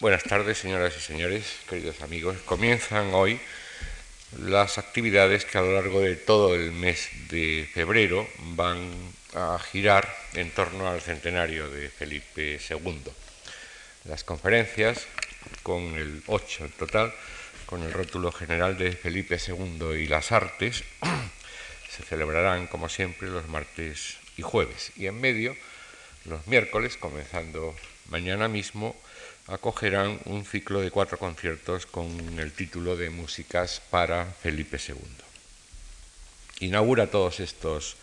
Buenas tardes, señoras y señores, queridos amigos. Comienzan hoy las actividades que a lo largo de todo el mes de febrero van a girar en torno al centenario de Felipe II. Las conferencias, con el 8 en total, con el rótulo general de Felipe II y las artes, se celebrarán, como siempre, los martes y jueves. Y en medio, los miércoles, comenzando mañana mismo, acogerán un ciclo de cuatro conciertos con el título de Músicas para Felipe II. Inaugura todos estos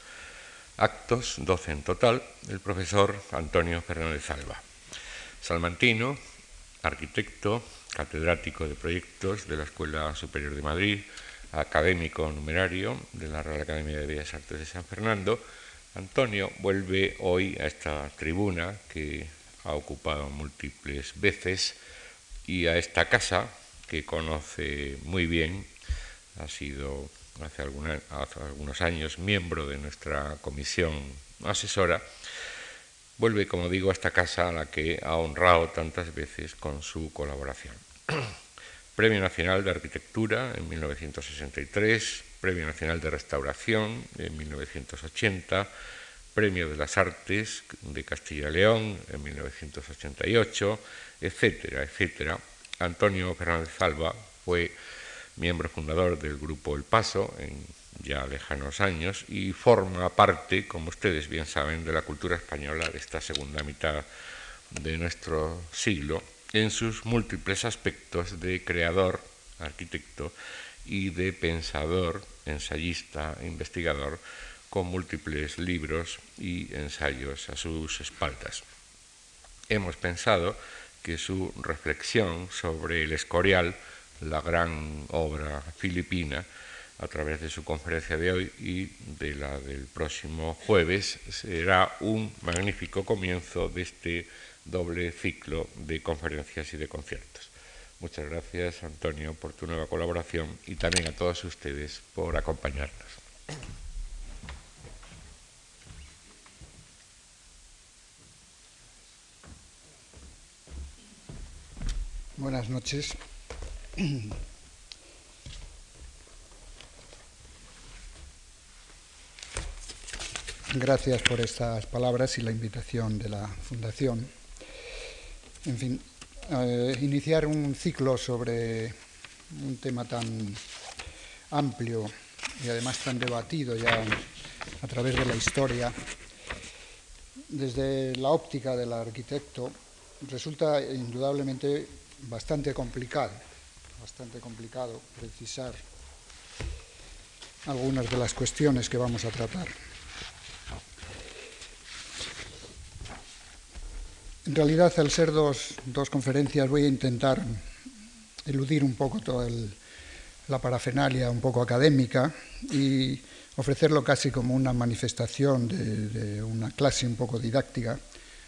actos, doce en total, el profesor Antonio Fernández Alba, salmantino, arquitecto, catedrático de proyectos de la Escuela Superior de Madrid, académico numerario de la Real Academia de Bellas Artes de San Fernando. Antonio vuelve hoy a esta tribuna que ha ocupado múltiples veces y a esta casa que conoce muy bien, ha sido hace, algunos años miembro de nuestra comisión asesora, vuelve, como digo, a esta casa a la que ha honrado tantas veces con su colaboración. Premio Nacional de Arquitectura en 1963, Premio Nacional de Restauración en 1980, Premio de las Artes de Castilla y León en 1988, etcétera, etcétera. Antonio Fernández Alba fue miembro fundador del grupo El Paso en ya lejanos años y forma parte, como ustedes bien saben, de la cultura española de esta segunda mitad de nuestro siglo en sus múltiples aspectos de creador, arquitecto y de pensador, ensayista, investigador con múltiples libros y ensayos a sus espaldas. Hemos pensado que su reflexión sobre el Escorial, la gran obra filipina, a través de su conferencia de hoy y de la del próximo jueves, será un magnífico comienzo de este doble ciclo de conferencias y de conciertos. Muchas gracias, Antonio, por tu nueva colaboración y también a todos ustedes por acompañarnos. Buenas noches. Gracias por estas palabras y la invitación de la Fundación. En fin, eh, iniciar un ciclo sobre un tema tan amplio y además tan debatido ya a través de la historia, desde la óptica del arquitecto, resulta indudablemente bastante complicado, bastante complicado precisar algunas de las cuestiones que vamos a tratar. En realidad, al ser dos, dos conferencias, voy a intentar eludir un poco toda la parafernalia un poco académica y ofrecerlo casi como una manifestación de, de una clase un poco didáctica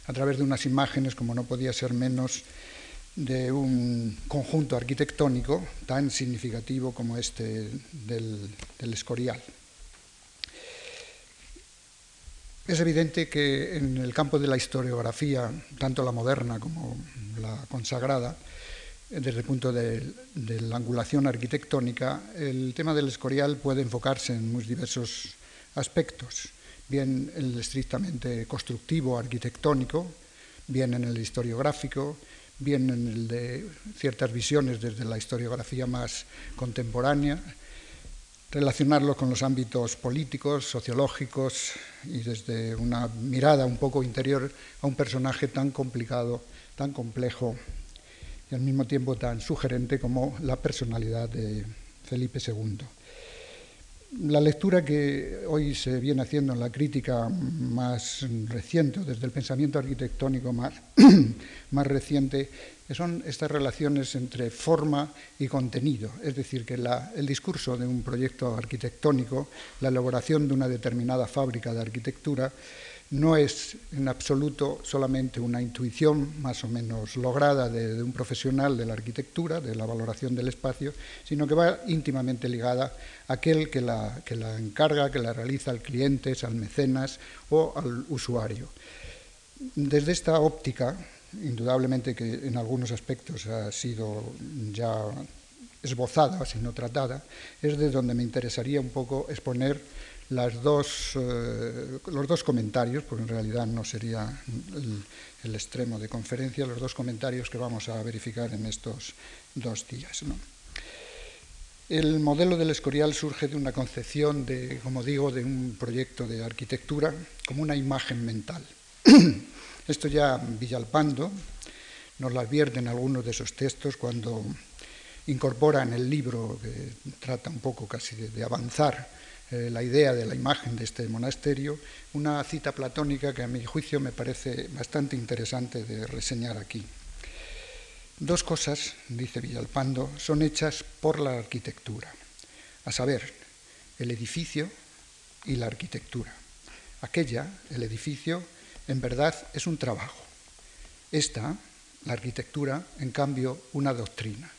a través de unas imágenes, como no podía ser menos, de un conjunto arquitectónico tan significativo como este del, Escorial. Es evidente que en el campo de la historiografía, tanto la moderna como la consagrada, desde el punto de, de, la angulación arquitectónica, el tema del escorial puede enfocarse en muy diversos aspectos, bien en el estrictamente constructivo arquitectónico, bien en el historiográfico, bien en el de ciertas visiones desde la historiografía más contemporánea, relacionarlo con los ámbitos políticos, sociológicos y desde una mirada un poco interior a un personaje tan complicado, tan complejo y al mismo tiempo tan sugerente como la personalidad de Felipe II. La lectura que hoy se viene haciendo en la crítica más reciente, desde el pensamiento arquitectónico más, más reciente, son estas relaciones entre forma y contenido. Es decir, que el discurso de un proyecto arquitectónico, la elaboración de una determinada fábrica de arquitectura, no es en absoluto solamente una intuición más o menos lograda de, un profesional de la arquitectura, de la valoración del espacio, sino que va íntimamente ligada a aquel que la, que la encarga, que la realiza al cliente, al mecenas o al usuario. Desde esta óptica, indudablemente que en algunos aspectos ha sido ya esbozada, sino tratada, es de donde me interesaría un poco exponer las dos, eh, los dos comentarios, porque en realidad no sería el, extremo de conferencia, los dos comentarios que vamos a verificar en estos dos días. El modelo del Escorial surge de una concepción de, como digo, de un proyecto de arquitectura como una imagen mental. Esto ya Villalpando nos lo advierte en algunos de esos textos cuando incorpora en el libro, que trata un poco casi de, avanzar eh, la idea de la imagen de este monasterio, una cita platónica que a mi juicio me parece bastante interesante de reseñar aquí. Dos cosas, dice Villalpando, son hechas por la arquitectura, a saber, el edificio y la arquitectura. Aquella, el edificio, en verdad es un trabajo. Esta, la arquitectura, en cambio, una doctrina.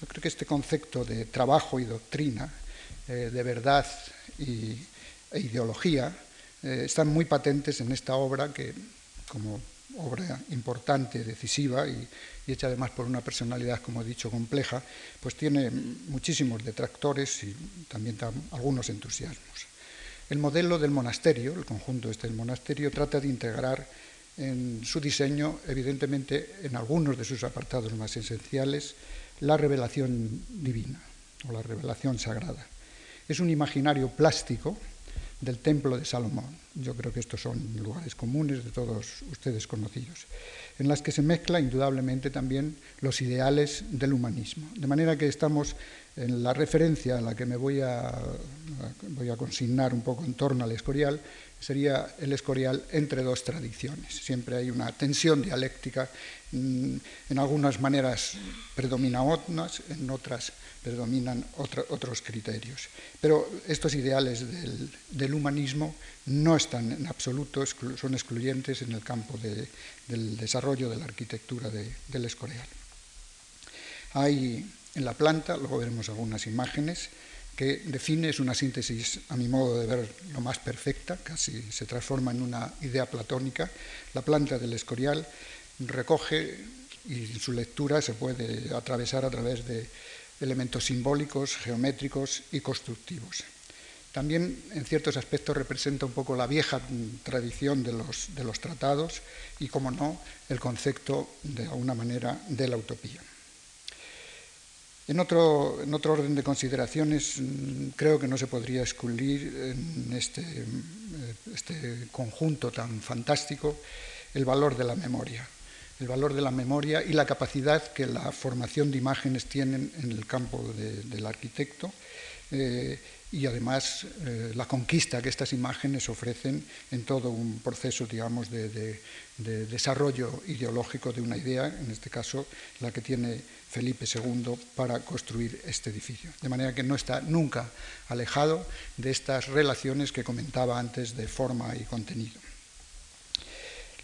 Yo creo que este concepto de trabajo y doctrina, eh, de verdad y, e ideología, eh, están muy patentes en esta obra que, como obra importante, decisiva y, hecha además por una personalidad, como he dicho, compleja, pues tiene muchísimos detractores y también algunos entusiasmos. El modelo del monasterio, el conjunto este del monasterio, trata de integrar en su diseño, evidentemente en algunos de sus apartados más esenciales, la revelación divina o la revelación sagrada. Es un imaginario plástico del templo de Salomón. Yo creo que estos son lugares comunes de todos ustedes conocidos, en las que se mezcla indudablemente también los ideales del humanismo. De manera que estamos en la referencia a la que me voy a, voy a consignar un poco en torno al Escorial, sería el Escorial entre dos tradiciones. Siempre hay una tensión dialéctica, mm, en algunas maneras predomina unas, en otras predominan otros criterios. Pero estos ideales del, humanismo no están en absoluto, son excluyentes en el campo del desarrollo de la arquitectura del Escorial. Hay en la planta, luego veremos algunas imágenes, que define, es una síntesis a mi modo de ver lo más perfecta, casi se transforma en una idea platónica. La planta del escorial recoge y su lectura se puede atravesar a través de elementos simbólicos, geométricos y constructivos. También en ciertos aspectos representa un poco la vieja tradición de los, de los tratados y, como no, el concepto de alguna manera de la utopía. En otro, orden de consideraciones, mm, creo que no se podría excluir en este, mm, este, conjunto tan fantástico el valor de la memoria, el valor de la memoria y la capacidad que la formación de imágenes tienen en el campo del arquitecto. Eh, y además eh, la conquista que estas imágenes ofrecen en todo un proceso, digamos, de, desarrollo ideológico de una idea, en este caso la que tiene Felipe II para construir este edificio. De manera que no está nunca alejado de estas relaciones que comentaba antes de forma y contenido.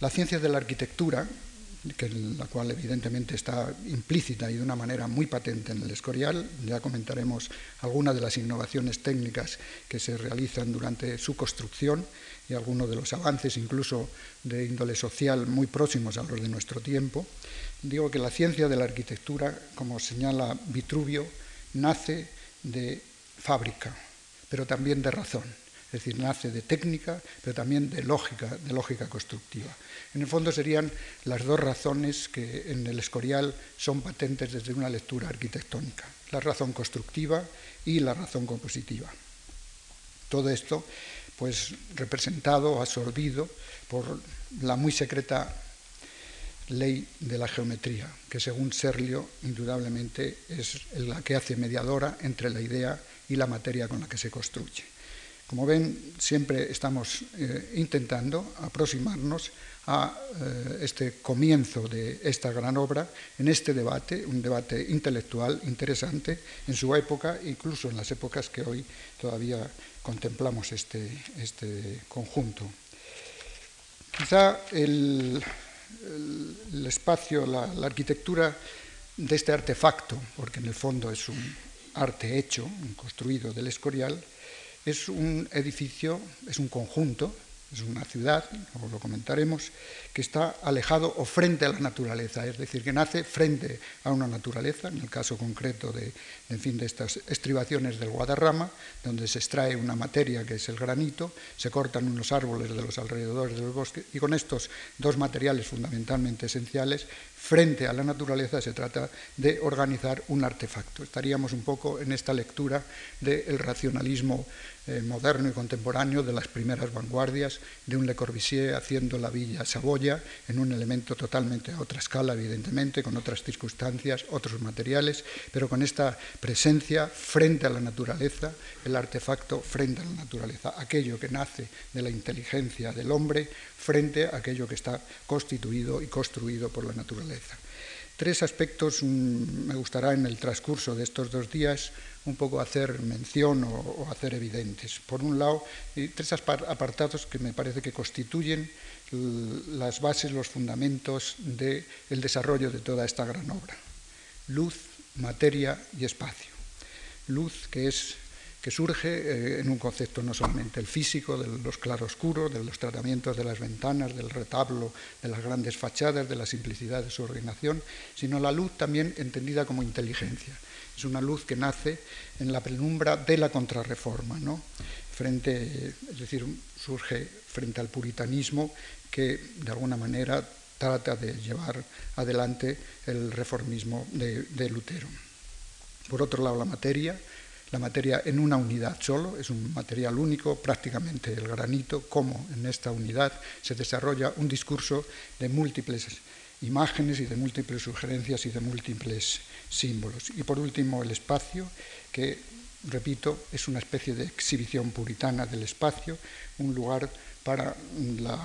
La ciencia de la arquitectura que la cual evidentemente está implícita y de una manera muy patente en el Escorial. Ya comentaremos algunas de las innovaciones técnicas que se realizan durante su construcción y algunos de los avances incluso de índole social muy próximos a los de nuestro tiempo. Digo que la ciencia de la arquitectura, como señala Vitruvio, nace de fábrica, pero también de razón es decir, nace de técnica, pero también de lógica, de lógica constructiva. En el fondo serían las dos razones que en el Escorial son patentes desde una lectura arquitectónica, la razón constructiva y la razón compositiva. Todo esto, pues, representado, absorbido por la muy secreta ley de la geometría, que según Serlio, indudablemente es la que hace mediadora entre la idea y la materia con la que se construye. Como ven, siempre estamos eh, intentando aproximarnos a eh, este comienzo de esta gran obra, en este debate, un debate intelectual interesante en su época, incluso en las épocas que hoy todavía contemplamos este, este conjunto. Quizá el, espacio, la, la arquitectura de este artefacto, porque en el fondo es un arte hecho, construido del Escorial, es un edificio, es un conjunto Es una ciudad, como lo comentaremos, que está alejado o frente a la naturaleza, es decir, que nace frente a una naturaleza, en el caso concreto de, en fin, de estas estribaciones del Guadarrama, donde se extrae una materia que es el granito, se cortan unos árboles de los alrededores del bosque y con estos dos materiales fundamentalmente esenciales, frente a la naturaleza se trata de organizar un artefacto. Estaríamos un poco en esta lectura del racionalismo eh, moderno y contemporáneo de las primeras vanguardias, de un Le Corbusier haciendo la villa Saboya en un elemento totalmente a otra escala, evidentemente, con otras circunstancias, otros materiales, pero con esta presencia frente a la naturaleza, el artefacto frente a la naturaleza, aquello que nace de la inteligencia del hombre frente a aquello que está constituido y construido por la naturaleza. Tres aspectos mm, me gustará en el transcurso de estos dos días un poco hacer mención o, hacer evidentes. Por un lado, tres apartados que me parece que constituyen las bases, los fundamentos del desarrollo de toda esta gran obra. Luz, materia y espacio. Luz que es que surge eh, en un concepto no solamente el físico, de los claroscuros, de los tratamientos de las ventanas, del retablo, de las grandes fachadas, de la simplicidad de su ordenación, sino la luz también entendida como inteligencia. Es una luz que nace en la penumbra de la contrarreforma, ¿no? frente, es decir, surge frente al puritanismo que de alguna manera trata de llevar adelante el reformismo de, de Lutero. Por otro lado, la materia, la materia en una unidad solo, es un material único, prácticamente el granito, como en esta unidad se desarrolla un discurso de múltiples imágenes y de múltiples sugerencias y de múltiples símbolos. Y por último, el espacio, que, repito, es una especie de exhibición puritana del espacio, un lugar para la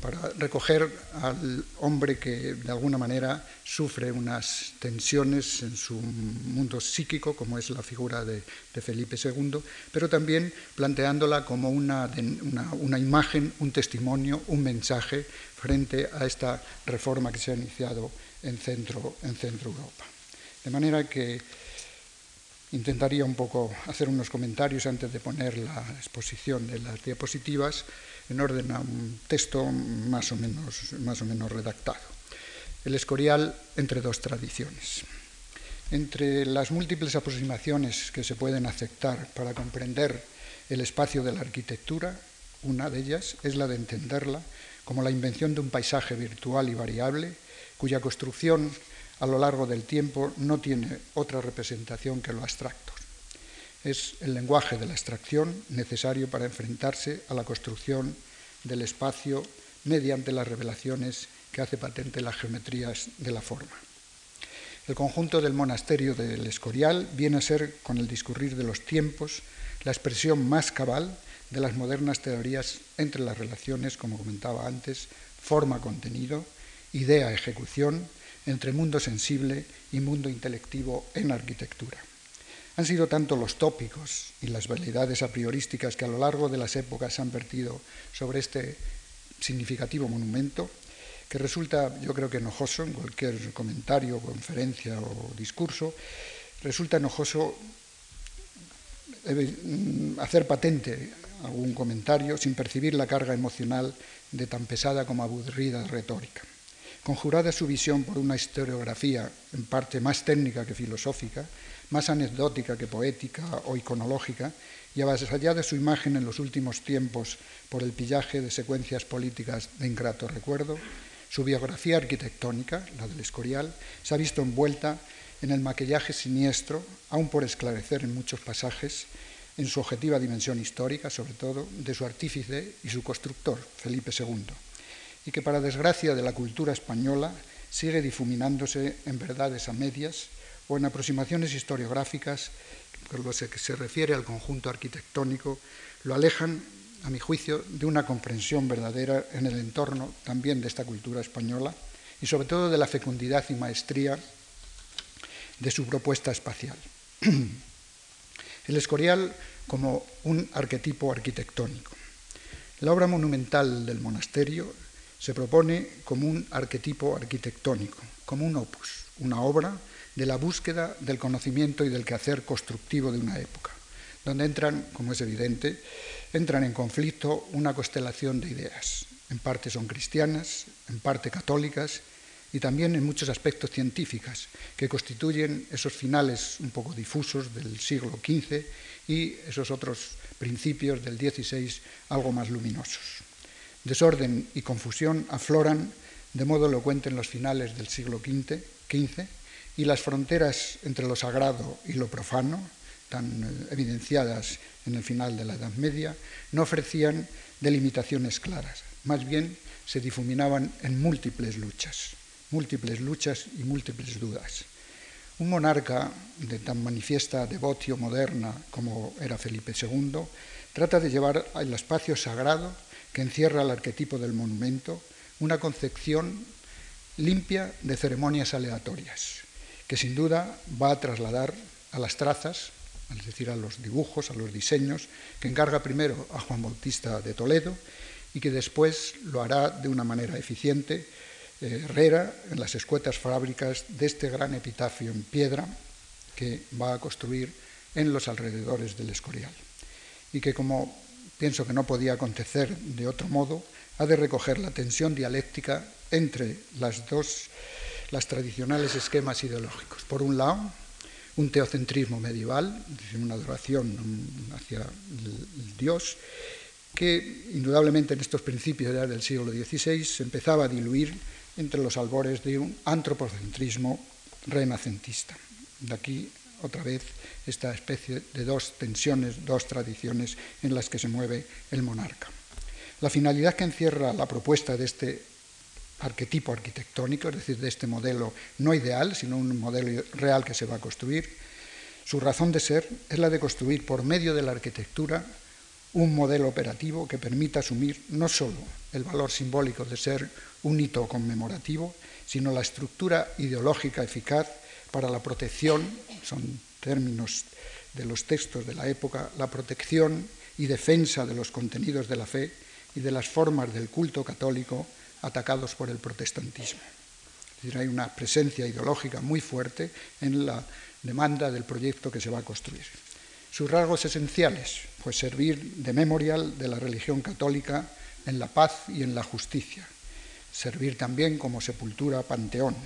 para recoger al hombre que de alguna manera sufre unas tensiones en su mundo psíquico, como es la figura de, Felipe II, pero también planteándola como una, una, imagen, un testimonio, un mensaje frente a esta reforma que se ha iniciado en Centro, en Centro Europa. De manera que intentaría un poco hacer unos comentarios antes de poner la exposición de las diapositivas en orden a un texto más o menos, más o menos redactado. El Escorial entre dos tradiciones. Entre las múltiples aproximaciones que se pueden aceptar para comprender el espacio de la arquitectura, una de ellas es la de entenderla como la invención de un paisaje virtual y variable, cuya construcción a lo largo del tiempo no tiene otra representación que lo abstracto es el lenguaje de la abstracción necesario para enfrentarse a la construcción del espacio mediante las revelaciones que hace patente las geometrías de la forma. El conjunto del monasterio del Escorial viene a ser, con el discurrir de los tiempos, la expresión más cabal de las modernas teorías entre las relaciones, como comentaba antes, forma-contenido, idea-ejecución, entre mundo sensible y mundo intelectivo en arquitectura. Han sido tanto los tópicos y las validades a priorísticas que a lo largo de las épocas han vertido sobre este significativo monumento que resulta, yo creo que enojoso en cualquier comentario, conferencia o discurso, resulta enojoso mm, hacer patente algún comentario sin percibir la carga emocional de tan pesada como aburrida retórica. Conjurada su visión por una historiografía en parte más técnica que filosófica, más anecdótica que poética o iconológica, y avasallada su imagen en los últimos tiempos por el pillaje de secuencias políticas de ingrato recuerdo, su biografía arquitectónica, la del Escorial, se ha visto envuelta en el maquillaje siniestro, aún por esclarecer en muchos pasajes, en su objetiva dimensión histórica, sobre todo, de su artífice y su constructor, Felipe II, y que para desgracia de la cultura española sigue difuminándose en verdades a medias, o en aproximaciones historiográficas, por lo que se refiere al conjunto arquitectónico, lo alejan, a mi juicio, de una comprensión verdadera en el entorno también de esta cultura española y sobre todo de la fecundidad y maestría de su propuesta espacial. El Escorial como un arquetipo arquitectónico. La obra monumental del monasterio se propone como un arquetipo arquitectónico, como un opus, una obra de la búsqueda del conocimiento y del quehacer constructivo de una época, donde entran, como es evidente, entran en conflicto una constelación de ideas. En parte son cristianas, en parte católicas y también en muchos aspectos científicas, que constituyen esos finales un poco difusos del siglo XV y esos otros principios del XVI algo más luminosos. Desorden y confusión afloran de modo elocuente en los finales del siglo XV, y las fronteras entre lo sagrado y lo profano, tan eh, evidenciadas en el final de la Edad Media, no ofrecían delimitaciones claras, más bien se difuminaban en múltiples luchas, múltiples luchas y múltiples dudas. Un monarca de tan manifiesta devotio moderna como era Felipe II trata de llevar al espacio sagrado que encierra el arquetipo del monumento una concepción limpia de ceremonias aleatorias, que sin duda va a trasladar a las trazas, es decir, a los dibujos, a los diseños, que encarga primero a Juan Bautista de Toledo y que después lo hará de una manera eficiente eh, Herrera en las escuetas fábricas de este gran epitafio en piedra que va a construir en los alrededores del Escorial. Y que, como pienso que no podía acontecer de otro modo, ha de recoger la tensión dialéctica entre las dos, las tradicionales esquemas ideológicos. Por un lado, un teocentrismo medieval, una adoración hacia el Dios, que indudablemente en estos principios del siglo XVI se empezaba a diluir entre los albores de un antropocentrismo renacentista. De aquí, otra vez, esta especie de dos tensiones, dos tradiciones en las que se mueve el monarca. La finalidad que encierra la propuesta de este arquetipo arquitectónico, es decir, de este modelo no ideal, sino un modelo real que se va a construir, su razón de ser es la de construir por medio de la arquitectura un modelo operativo que permita asumir no solo el valor simbólico de ser un hito conmemorativo, sino la estructura ideológica eficaz para la protección, son términos de los textos de la época, la protección y defensa de los contenidos de la fe y de las formas del culto católico atacados por el protestantismo. Es decir, hay una presencia ideológica muy fuerte en la demanda del proyecto que se va a construir. Sus rasgos esenciales, pues servir de memorial de la religión católica en la paz y en la justicia, servir también como sepultura panteón,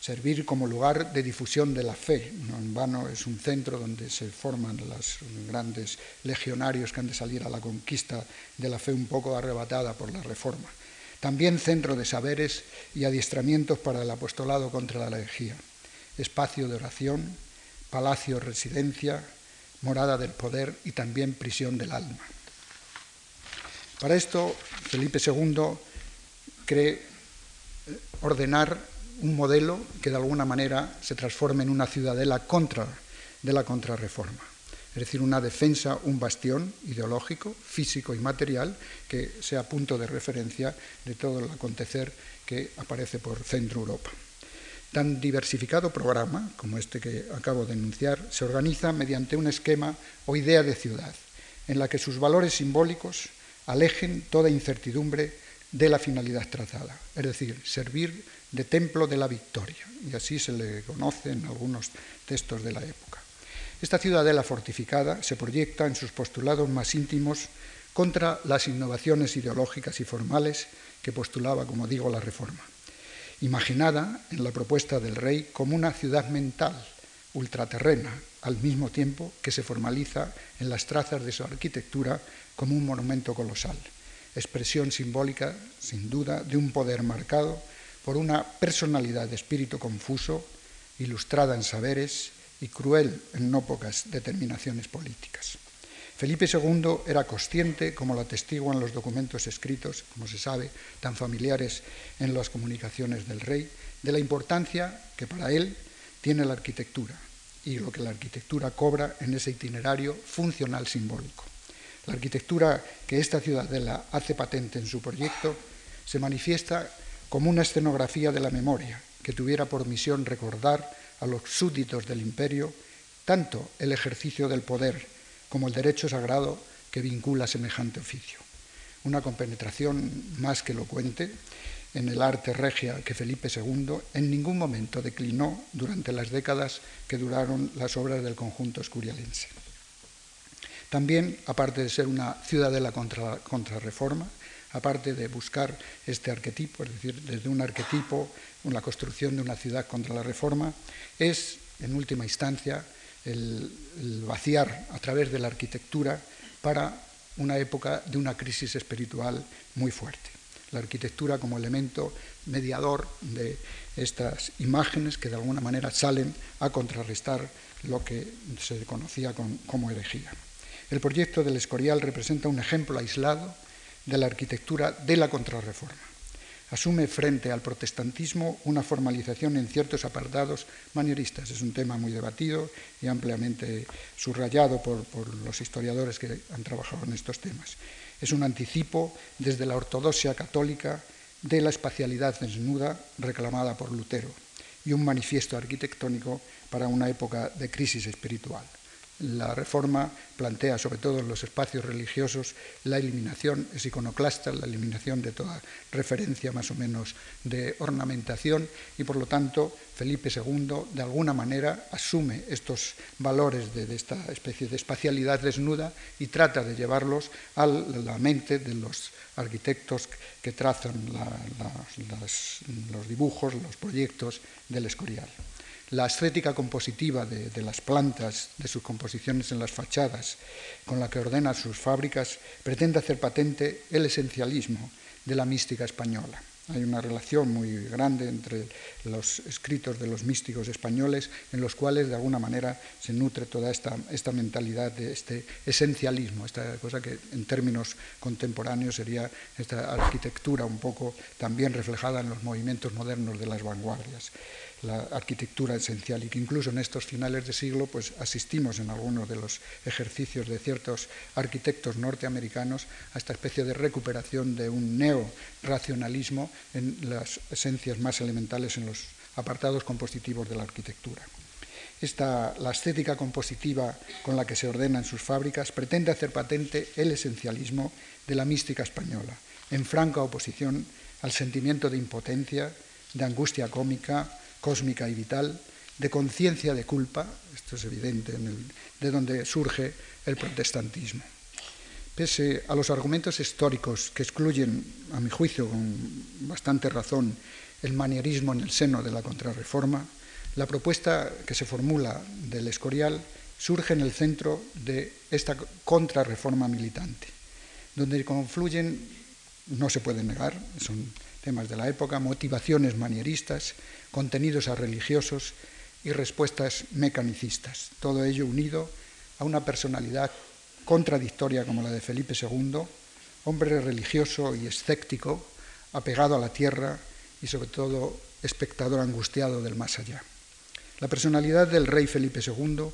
servir como lugar de difusión de la fe. No en vano es un centro donde se forman los grandes legionarios que han de salir a la conquista de la fe un poco arrebatada por la reforma. También centro de saberes y adiestramientos para el apostolado contra la herejía. Espacio de oración, palacio residencia, morada del poder y también prisión del alma. Para esto, Felipe II cree ordenar un modelo que de alguna manera se transforme en una ciudadela contra de la contrarreforma. Es decir, una defensa, un bastión ideológico, físico y material que sea punto de referencia de todo el acontecer que aparece por Centro Europa. Tan diversificado programa como este que acabo de enunciar se organiza mediante un esquema o idea de ciudad, en la que sus valores simbólicos alejen toda incertidumbre de la finalidad trazada, es decir, servir de templo de la victoria, y así se le conoce en algunos textos de la época. Esta ciudadela fortificada se proyecta en sus postulados más íntimos contra las innovaciones ideológicas y formales que postulaba, como digo, la Reforma, imaginada en la propuesta del rey como una ciudad mental, ultraterrena, al mismo tiempo que se formaliza en las trazas de su arquitectura como un monumento colosal, expresión simbólica, sin duda, de un poder marcado por una personalidad de espíritu confuso, ilustrada en saberes y cruel en no pocas determinaciones políticas. Felipe II era consciente, como lo atestiguan los documentos escritos, como se sabe, tan familiares en las comunicaciones del rey, de la importancia que para él tiene la arquitectura y lo que la arquitectura cobra en ese itinerario funcional simbólico. La arquitectura que esta ciudadela hace patente en su proyecto se manifiesta como una escenografía de la memoria que tuviera por misión recordar a los súbditos del imperio tanto el ejercicio del poder como el derecho sagrado que vincula semejante oficio. Una compenetración más que elocuente en el arte regia que Felipe II en ningún momento declinó durante las décadas que duraron las obras del conjunto escurialense. También, aparte de ser una ciudadela contra, contra reforma, aparte de buscar este arquetipo, es decir, desde un arquetipo, la construcción de una ciudad contra la reforma, es, en última instancia, el, vaciar a través de la arquitectura para una época de una crisis espiritual muy fuerte. La arquitectura como elemento mediador de estas imágenes que de alguna manera salen a contrarrestar lo que se conocía como herejía. El proyecto del Escorial representa un ejemplo aislado de la arquitectura de la contrarreforma. Asume frente al protestantismo una formalización en ciertos apartados manieristas. Es un tema muy debatido y ampliamente subrayado por, los historiadores que han trabajado en estos temas. Es un anticipo desde la ortodoxia católica de la espacialidad desnuda reclamada por Lutero y un manifiesto arquitectónico para una época de crisis espiritual. La reforma plantea, sobre todo en los espacios religiosos, la eliminación, es iconoclasta, la eliminación de toda referencia más o menos de ornamentación y por lo tanto Felipe II de alguna manera asume estos valores de, esta especie de espacialidad desnuda y trata de llevarlos a la mente de los arquitectos que trazan los dibujos, los proyectos del Escorial la estética compositiva de, las plantas, de sus composiciones en las fachadas, con la que ordena sus fábricas, pretende hacer patente el esencialismo de la mística española. Hay una relación muy grande entre los escritos de los místicos españoles en los cuales de alguna manera se nutre toda esta, esta mentalidad de este esencialismo, esta cosa que en términos contemporáneos sería esta arquitectura un poco también reflejada en los movimientos modernos de las vanguardias la arquitectura esencial y que incluso en estos finales de siglo pues asistimos en algunos de los ejercicios de ciertos arquitectos norteamericanos a esta especie de recuperación de un neo-racionalismo en las esencias más elementales en los apartados compositivos de la arquitectura. Esta, la estética compositiva con la que se ordenan sus fábricas pretende hacer patente el esencialismo de la mística española, en franca oposición al sentimiento de impotencia, de angustia cómica, cósmica y vital, de conciencia de culpa, esto es evidente, de donde surge el protestantismo. Pese a los argumentos históricos que excluyen, a mi juicio, con bastante razón, el manierismo en el seno de la contrarreforma, la propuesta que se formula del Escorial surge en el centro de esta contrarreforma militante, donde confluyen, no se puede negar, son temas de la época, motivaciones manieristas, contenidos a religiosos y respuestas mecanicistas. Todo ello unido a una personalidad contradictoria como la de Felipe II, hombre religioso y escéptico, apegado a la tierra y sobre todo espectador angustiado del más allá. La personalidad del rey Felipe II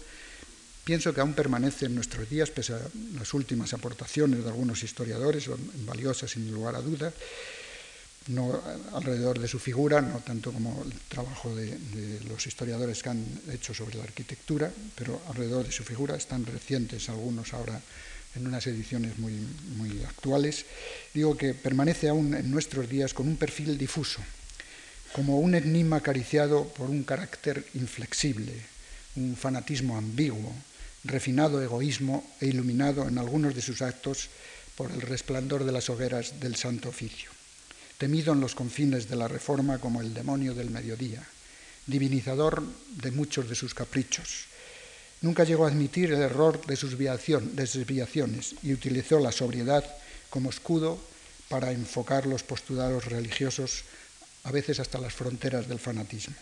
pienso que aún permanece en nuestros días, pese a las últimas aportaciones de algunos historiadores, valiosas sin lugar a duda, no alrededor de su figura, no tanto como el trabajo de, los historiadores que han hecho sobre la arquitectura, pero alrededor de su figura, están recientes algunos ahora en unas ediciones muy, muy actuales, digo que permanece aún en nuestros días con un perfil difuso, como un enigma acariciado por un carácter inflexible, un fanatismo ambiguo, refinado egoísmo e iluminado en algunos de sus actos por el resplandor de las hogueras del Santo Oficio temido en los confines de la Reforma como el demonio del mediodía, divinizador de muchos de sus caprichos. Nunca llegó a admitir el error de sus desviaciones y utilizó la sobriedad como escudo para enfocar los postulados religiosos, a veces hasta las fronteras del fanatismo.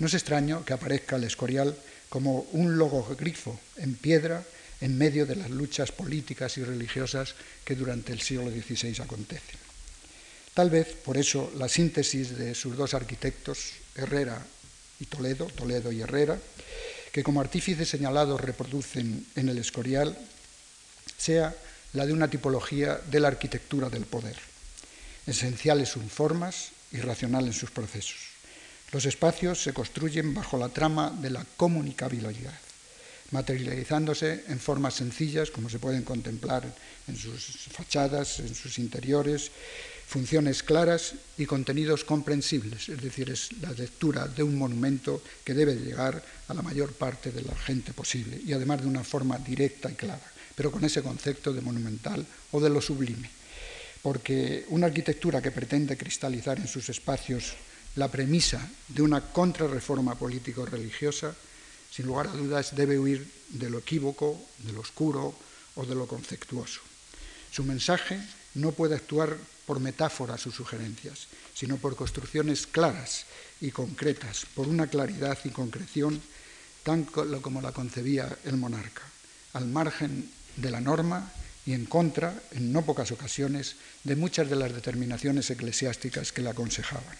No es extraño que aparezca el Escorial como un logogrifo en piedra en medio de las luchas políticas y religiosas que durante el siglo XVI acontecen. Tal vez por eso la síntesis de sus dos arquitectos, Herrera y Toledo, Toledo y Herrera, que como artífices señalados reproducen en el Escorial, sea la de una tipología de la arquitectura del poder, esencial en sus formas y racional en sus procesos. Los espacios se construyen bajo la trama de la comunicabilidad, materializándose en formas sencillas, como se pueden contemplar en sus fachadas, en sus interiores, funciones claras y contenidos comprensibles, es decir, es la lectura de un monumento que debe llegar a la mayor parte de la gente posible y además de una forma directa y clara. pero con ese concepto de monumental o de lo sublime. Porque una arquitectura que pretende cristalizar en sus espacios la premisa de una contrarreforma político-religiosa, sin lugar a dudas debe huir de lo equívoco, de lo oscuro o de lo conceptuoso. Su mensaje no puede actuar por metáforas o sugerencias, sino por construcciones claras y concretas, por una claridad y concreción tan como la concebía el monarca, al margen de la norma y en contra, en no pocas ocasiones, de muchas de las determinaciones eclesiásticas que le aconsejaban.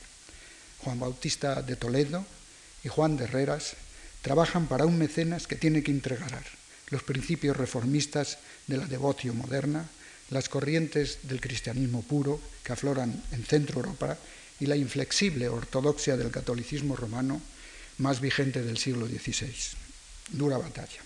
Juan Bautista de Toledo y Juan de Herreras trabajan para un mecenas que tiene que integrar los principios reformistas de la devoción moderna, las corrientes del cristianismo puro que afloran en Centro Europa y la inflexible ortodoxia del catolicismo romano más vigente del siglo XVI. Dura batalla.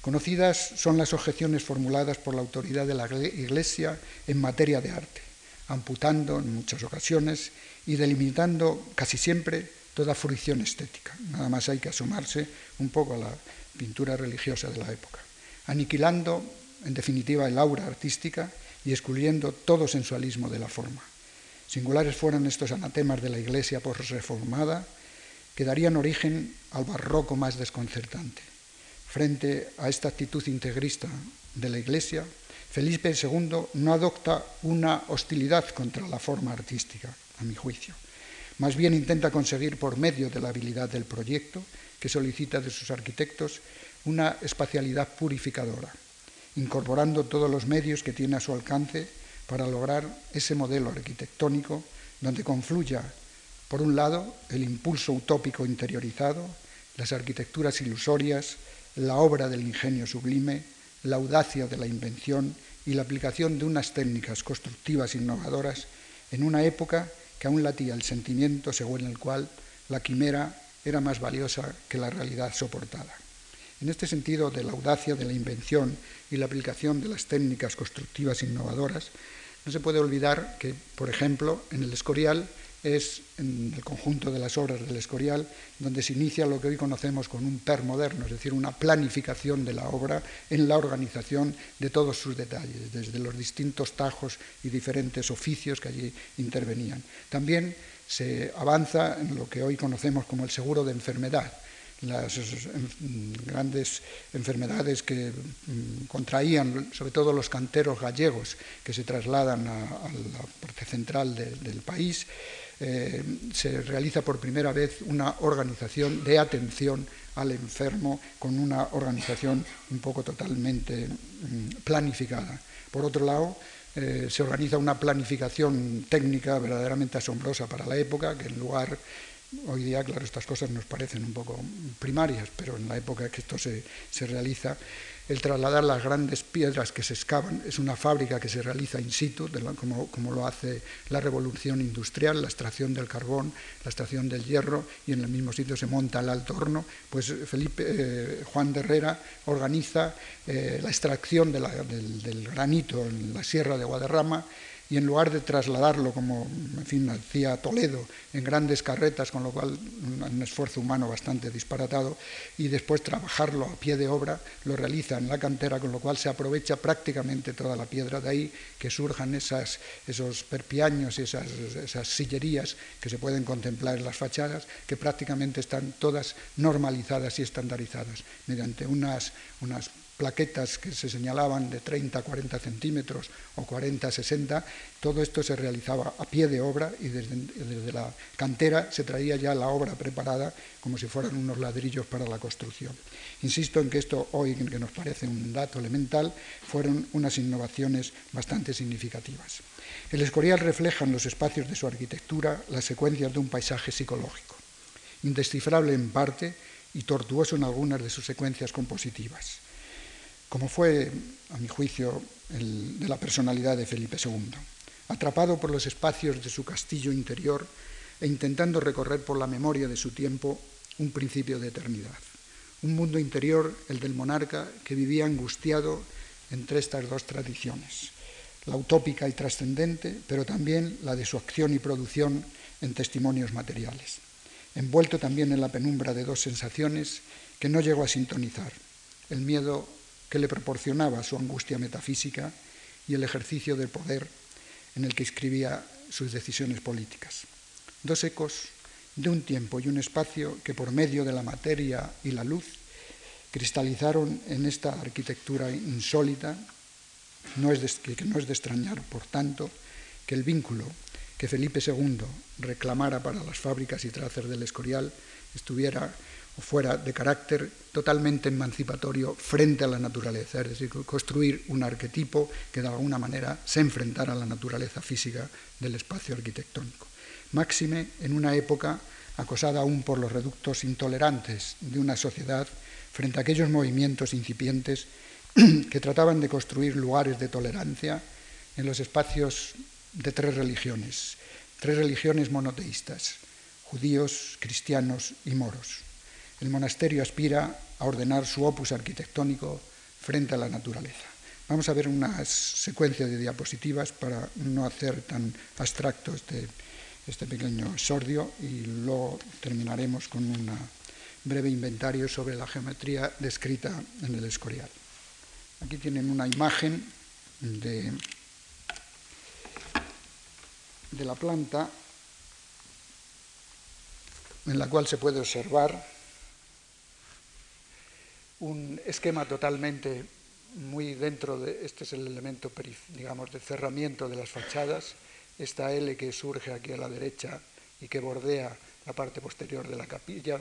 Conocidas son las objeciones formuladas por la autoridad de la Iglesia en materia de arte, amputando en muchas ocasiones y delimitando casi siempre toda fruición estética. Nada más hay que asomarse un poco a la pintura religiosa de la época, aniquilando en definitiva el aura artística y excluyendo todo sensualismo de la forma. Singulares fueron estos anatemas de la Iglesia por reformada que darían origen al barroco más desconcertante. Frente a esta actitud integrista de la Iglesia, Felipe II no adopta una hostilidad contra la forma artística, a mi juicio. Más bien intenta conseguir, por medio de la habilidad del proyecto, que solicita de sus arquitectos, una espacialidad purificadora, incorporando todos los medios que tiene a su alcance para lograr ese modelo arquitectónico donde confluya, por un lado, el impulso utópico interiorizado, las arquitecturas ilusorias, la obra del ingenio sublime, la audacia de la invención y la aplicación de unas técnicas constructivas innovadoras en una época que aún latía el sentimiento según el cual la quimera era más valiosa que la realidad soportada. En este sentido de la audacia de la invención y la aplicación de las técnicas constructivas innovadoras, no se puede olvidar que, por ejemplo, en el Escorial es en el conjunto de las obras del Escorial donde se inicia lo que hoy conocemos con un per moderno, es decir, una planificación de la obra en la organización de todos sus detalles, desde los distintos tajos y diferentes oficios que allí intervenían. También se avanza en lo que hoy conocemos como el seguro de enfermedad, las grandes enfermedades que mm, contraían sobre todo los canteros gallegos que se trasladan a, la parte central del país, eh, se realiza por primera vez una organización de atención al enfermo con una organización un poco totalmente mm, planificada. Por otro lado, eh, se organiza una planificación técnica verdaderamente asombrosa para la época, que en lugar Hoy día, claro, estas cosas nos parecen un poco primarias, pero en la época que esto se, realiza, el trasladar las grandes piedras que se excavan es una fábrica que se realiza in situ, como, como, lo hace la revolución industrial, la extracción del carbón, la extracción del hierro, y en el mismo sitio se monta el alto horno. Pues Felipe, eh, Juan de Herrera organiza eh, la extracción del, del granito en la sierra de Guadarrama y en lugar de trasladarlo, como en fin, hacía Toledo, en grandes carretas, con lo cual un esfuerzo humano bastante disparatado, y después trabajarlo a pie de obra, lo realiza en la cantera, con lo cual se aprovecha prácticamente toda la piedra. De ahí que surjan esas, esos perpiaños y esas, esas sillerías que se pueden contemplar en las fachadas, que prácticamente están todas normalizadas y estandarizadas mediante unas, unas plaquetas que se señalaban de 30 a 40 centímetros o 40 a 60, todo esto se realizaba a pie de obra y desde, la cantera se traía ya la obra preparada como si fueran unos ladrillos para la construcción. Insisto en que esto hoy, que nos parece un dato elemental, fueron unas innovaciones bastante significativas. El Escorial refleja en los espacios de su arquitectura las secuencias de un paisaje psicológico, indescifrable en parte y tortuoso en algunas de sus secuencias compositivas como fue, a mi juicio, el de la personalidad de Felipe II, atrapado por los espacios de su castillo interior e intentando recorrer por la memoria de su tiempo un principio de eternidad. Un mundo interior, el del monarca, que vivía angustiado entre estas dos tradiciones, la utópica y trascendente, pero también la de su acción y producción en testimonios materiales, envuelto también en la penumbra de dos sensaciones que no llegó a sintonizar, el miedo que le proporcionaba su angustia metafísica y el ejercicio del poder en el que escribía sus decisiones políticas. Dos ecos de un tiempo y un espacio que por medio de la materia y la luz cristalizaron en esta arquitectura insólita, no es de, que no es de extrañar, por tanto, que el vínculo que Felipe II reclamara para las fábricas y trazas del Escorial estuviera o fuera de carácter totalmente emancipatorio frente a la naturaleza, es decir, construir un arquetipo que de alguna manera se enfrentara a la naturaleza física del espacio arquitectónico. Máxime en una época acosada aún por los reductos intolerantes de una sociedad frente a aquellos movimientos incipientes que trataban de construir lugares de tolerancia en los espacios de tres religiones, tres religiones monoteístas, judíos, cristianos y moros. El monasterio aspira a ordenar su opus arquitectónico frente a la naturaleza. Vamos a ver una secuencia de diapositivas para no hacer tan abstracto este, este pequeño sordio y luego terminaremos con un breve inventario sobre la geometría descrita en el Escorial. Aquí tienen una imagen de de la planta en la cual se puede observar un esquema totalmente muy dentro de, este es el elemento, digamos, de cerramiento de las fachadas, esta L que surge aquí a la derecha y que bordea la parte posterior de la capilla,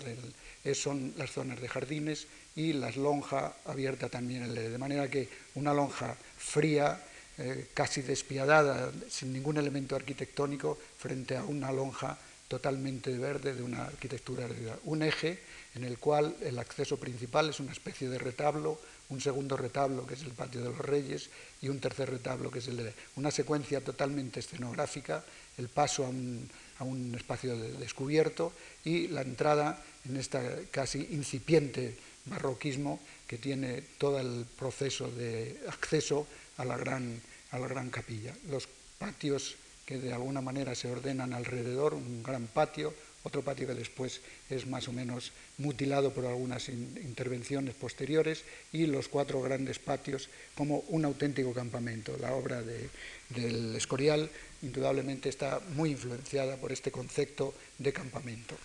son las zonas de jardines y la lonja abierta también L, de manera que una lonja fría eh, casi despiadada, sin ningún elemento arquitectónico, frente a una lonja totalmente verde de una arquitectura Un eje en el cual el acceso principal es una especie de retablo, un segundo retablo que es el patio de los reyes y un tercer retablo que es el de una secuencia totalmente escenográfica, el paso a un, a un espacio descubierto y la entrada en este casi incipiente barroquismo que tiene todo el proceso de acceso a la gran, a la gran capilla. Los patios que de alguna manera se ordenan alrededor, un gran patio, otro patio que después es más o menos mutilado por algunas intervenciones posteriores, y los cuatro grandes patios como un auténtico campamento. La obra del Escorial indudablemente está muy influenciada por este concepto de campamento.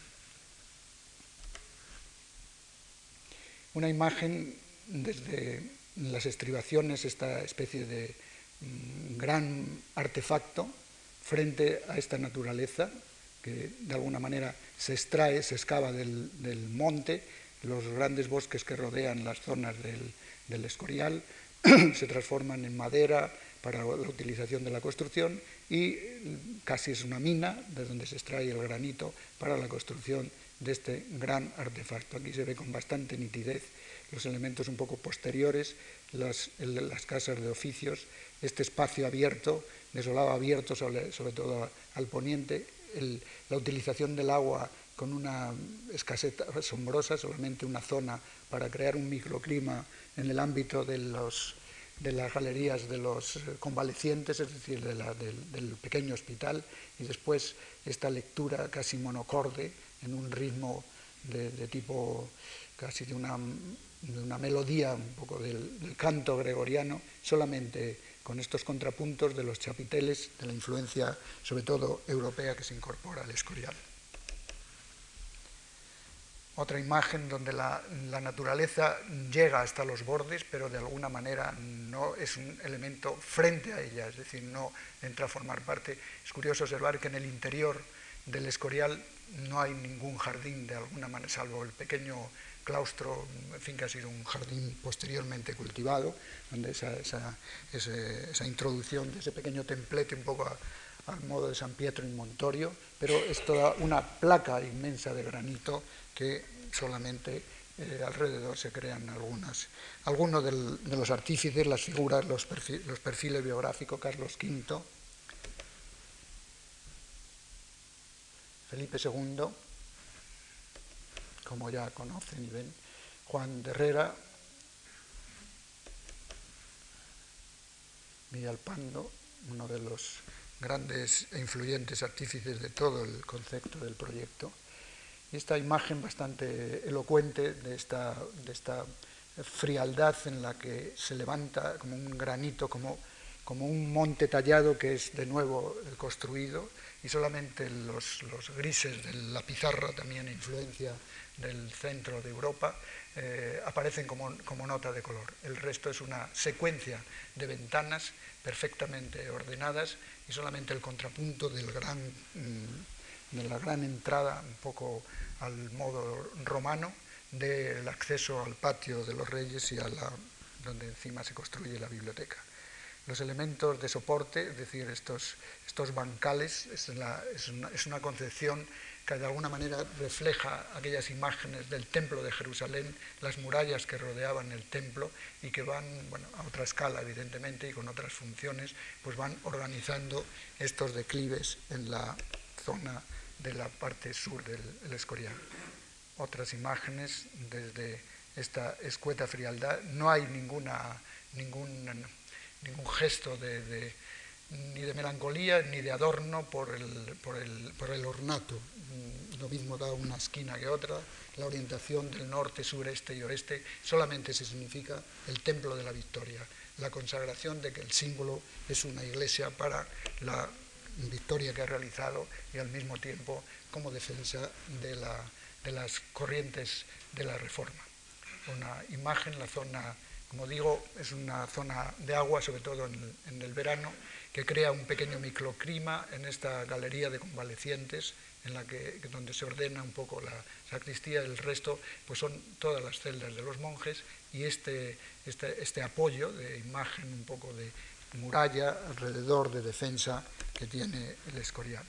Una imagen desde las estribaciones, esta especie de mm, gran artefacto frente a esta naturaleza que de alguna manera se extrae, se excava del, monte, los grandes bosques que rodean las zonas del, escorial se transforman en madera para la utilización de la construcción y casi es una mina de donde se extrae el granito para la construcción de este gran artefacto. Aquí se ve con bastante nitidez los elementos un poco posteriores, las, casas de oficios, este espacio abierto, desolado abierto sobre, todo al poniente, la utilización del agua con una escasez asombrosa, solamente una zona para crear un microclima en el ámbito de las galerías de los convalecientes, es decir, del, pequeño hospital, y después esta lectura casi monocorde en un ritmo de, tipo casi de una una melodía un poco del, canto gregoriano, solamente con estos contrapuntos de los chapiteles, de la influencia sobre todo europea que se incorpora al escorial. Otra imagen donde la, naturaleza llega hasta los bordes, pero de alguna manera no es un elemento frente a ella, es decir, no entra a formar parte. Es curioso observar que en el interior del escorial no hay ningún jardín de alguna manera, salvo el pequeño claustro, en fin, que ha sido un jardín posteriormente cultivado, donde esa, esa, introducción de ese pequeño templete un poco al modo de San Pietro en Montorio, pero es toda una placa inmensa de granito que solamente eh, alrededor se crean algunas. Algunos de los artífices, las figuras, los, los perfiles biográficos, Carlos V, Felipe II, como ya conocen y ven, Juan de Herrera, Pando, uno de los grandes e influyentes artífices de todo el concepto del proyecto. Y esta imagen bastante elocuente de esta, frialdad en la que se levanta como un granito, como un monte tallado que es de nuevo construido y solamente los, grises de la pizarra, también influencia del centro de Europa, eh, aparecen como, nota de color. El resto es una secuencia de ventanas perfectamente ordenadas y solamente el contrapunto mm, de la gran entrada, un poco al modo romano, del acceso al patio de los reyes y a donde encima se construye la biblioteca. Los elementos de soporte, es decir, estos, estos bancales, es, una, concepción que de alguna manera refleja aquellas imágenes del templo de Jerusalén, las murallas que rodeaban el templo y que van bueno, a otra escala, evidentemente, y con otras funciones, pues van organizando estos declives en la zona de la parte sur del Escorial. Otras imágenes desde esta escueta frialdad, no hay ninguna, ningún, ningún gesto de ni de melancolía ni de adorno por el, por el, por el ornato. Mm, lo mismo da una esquina que otra, la orientación del norte, sureste y oeste, solamente se significa el templo de la victoria, la consagración de que el símbolo es una iglesia para la victoria que ha realizado y al mismo tiempo como defensa de, la, de las corrientes de la reforma. Una imagen, la zona, como digo, es una zona de agua, sobre todo en el, verano, que crea un pequeño microclima en esta galería de convalecientes, en la que, donde se ordena un poco la sacristía, el resto pues son todas las celdas de los monjes y este, este, este apoyo de imagen un poco de muralla alrededor de defensa que tiene el Escorial.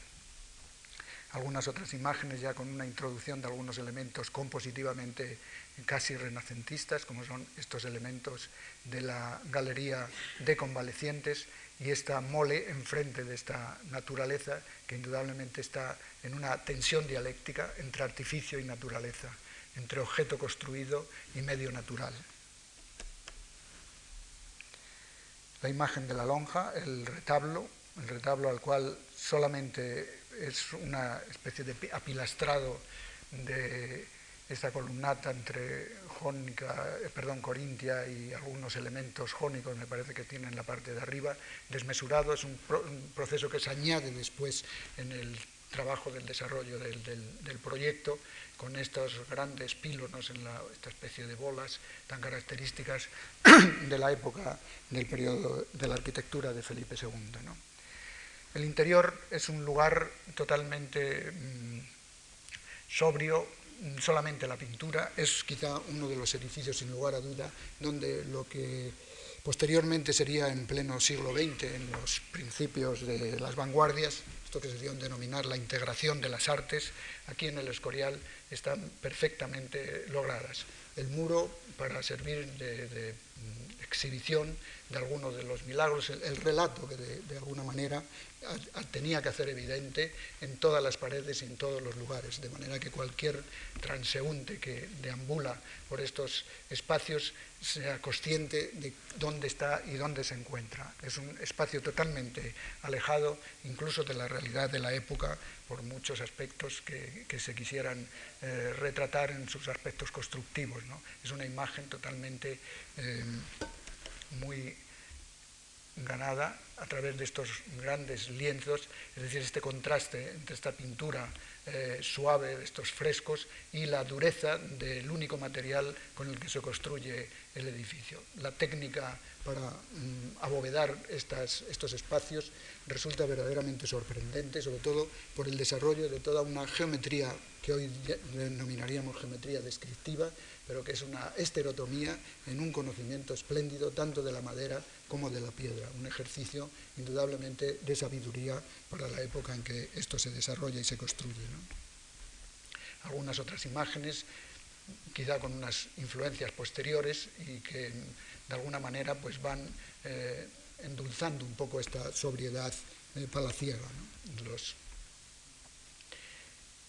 Algunas otras imágenes ya con una introducción de algunos elementos compositivamente casi renacentistas, como son estos elementos de la galería de convalecientes, y esta mole enfrente de esta naturaleza que indudablemente está en una tensión dialéctica entre artificio y naturaleza, entre objeto construido y medio natural. La imagen de la lonja, el retablo, el retablo al cual solamente es una especie de apilastrado de esta columnata entre jónica, eh, perdón, corintia y algunos elementos jónicos, me parece que tiene en la parte de arriba, desmesurado, es un, proceso que se añade después en el trabajo del desarrollo del, proyecto, con estos grandes pílonos en esta especie de bolas tan características de la época del periodo de la arquitectura de Felipe II. El interior es un lugar totalmente mm, sobrio, solamente la pintura, es quizá uno de los edificios, sin lugar a duda, donde lo que posteriormente sería en pleno siglo XX, en los principios de las vanguardias, esto que se dio en denominar la integración de las artes, aquí en el Escorial están perfectamente logradas. El muro para servir de, exhibición de algunos de los milagros, el, relato que de, alguna manera tenía que hacer evidente en todas las paredes y en todos los lugares, de manera que cualquier transeúnte que deambula por estos espacios sea consciente de dónde está y dónde se encuentra. Es un espacio totalmente alejado incluso de la realidad de la época por muchos aspectos que, se quisieran eh, retratar en sus aspectos constructivos. Es una imagen totalmente eh, muy ganada a través de estos grandes lienzos, es decir, este contraste entre esta pintura eh, suave de estos frescos y la dureza del único material con el que se construye el edificio. La técnica para mm, abovedar estos espacios resulta verdaderamente sorprendente, sobre todo por el desarrollo de toda una geometría que hoy denominaríamos geometría descriptiva, pero que es una esterotomía en un conocimiento espléndido tanto de la madera como de la piedra, un ejercicio indudablemente de sabiduría para la época en que esto se desarrolla y se construye. Algunas otras imágenes, quizá con unas influencias posteriores y que de alguna manera pues van eh, endulzando un poco esta sobriedad eh, palaciega. Los,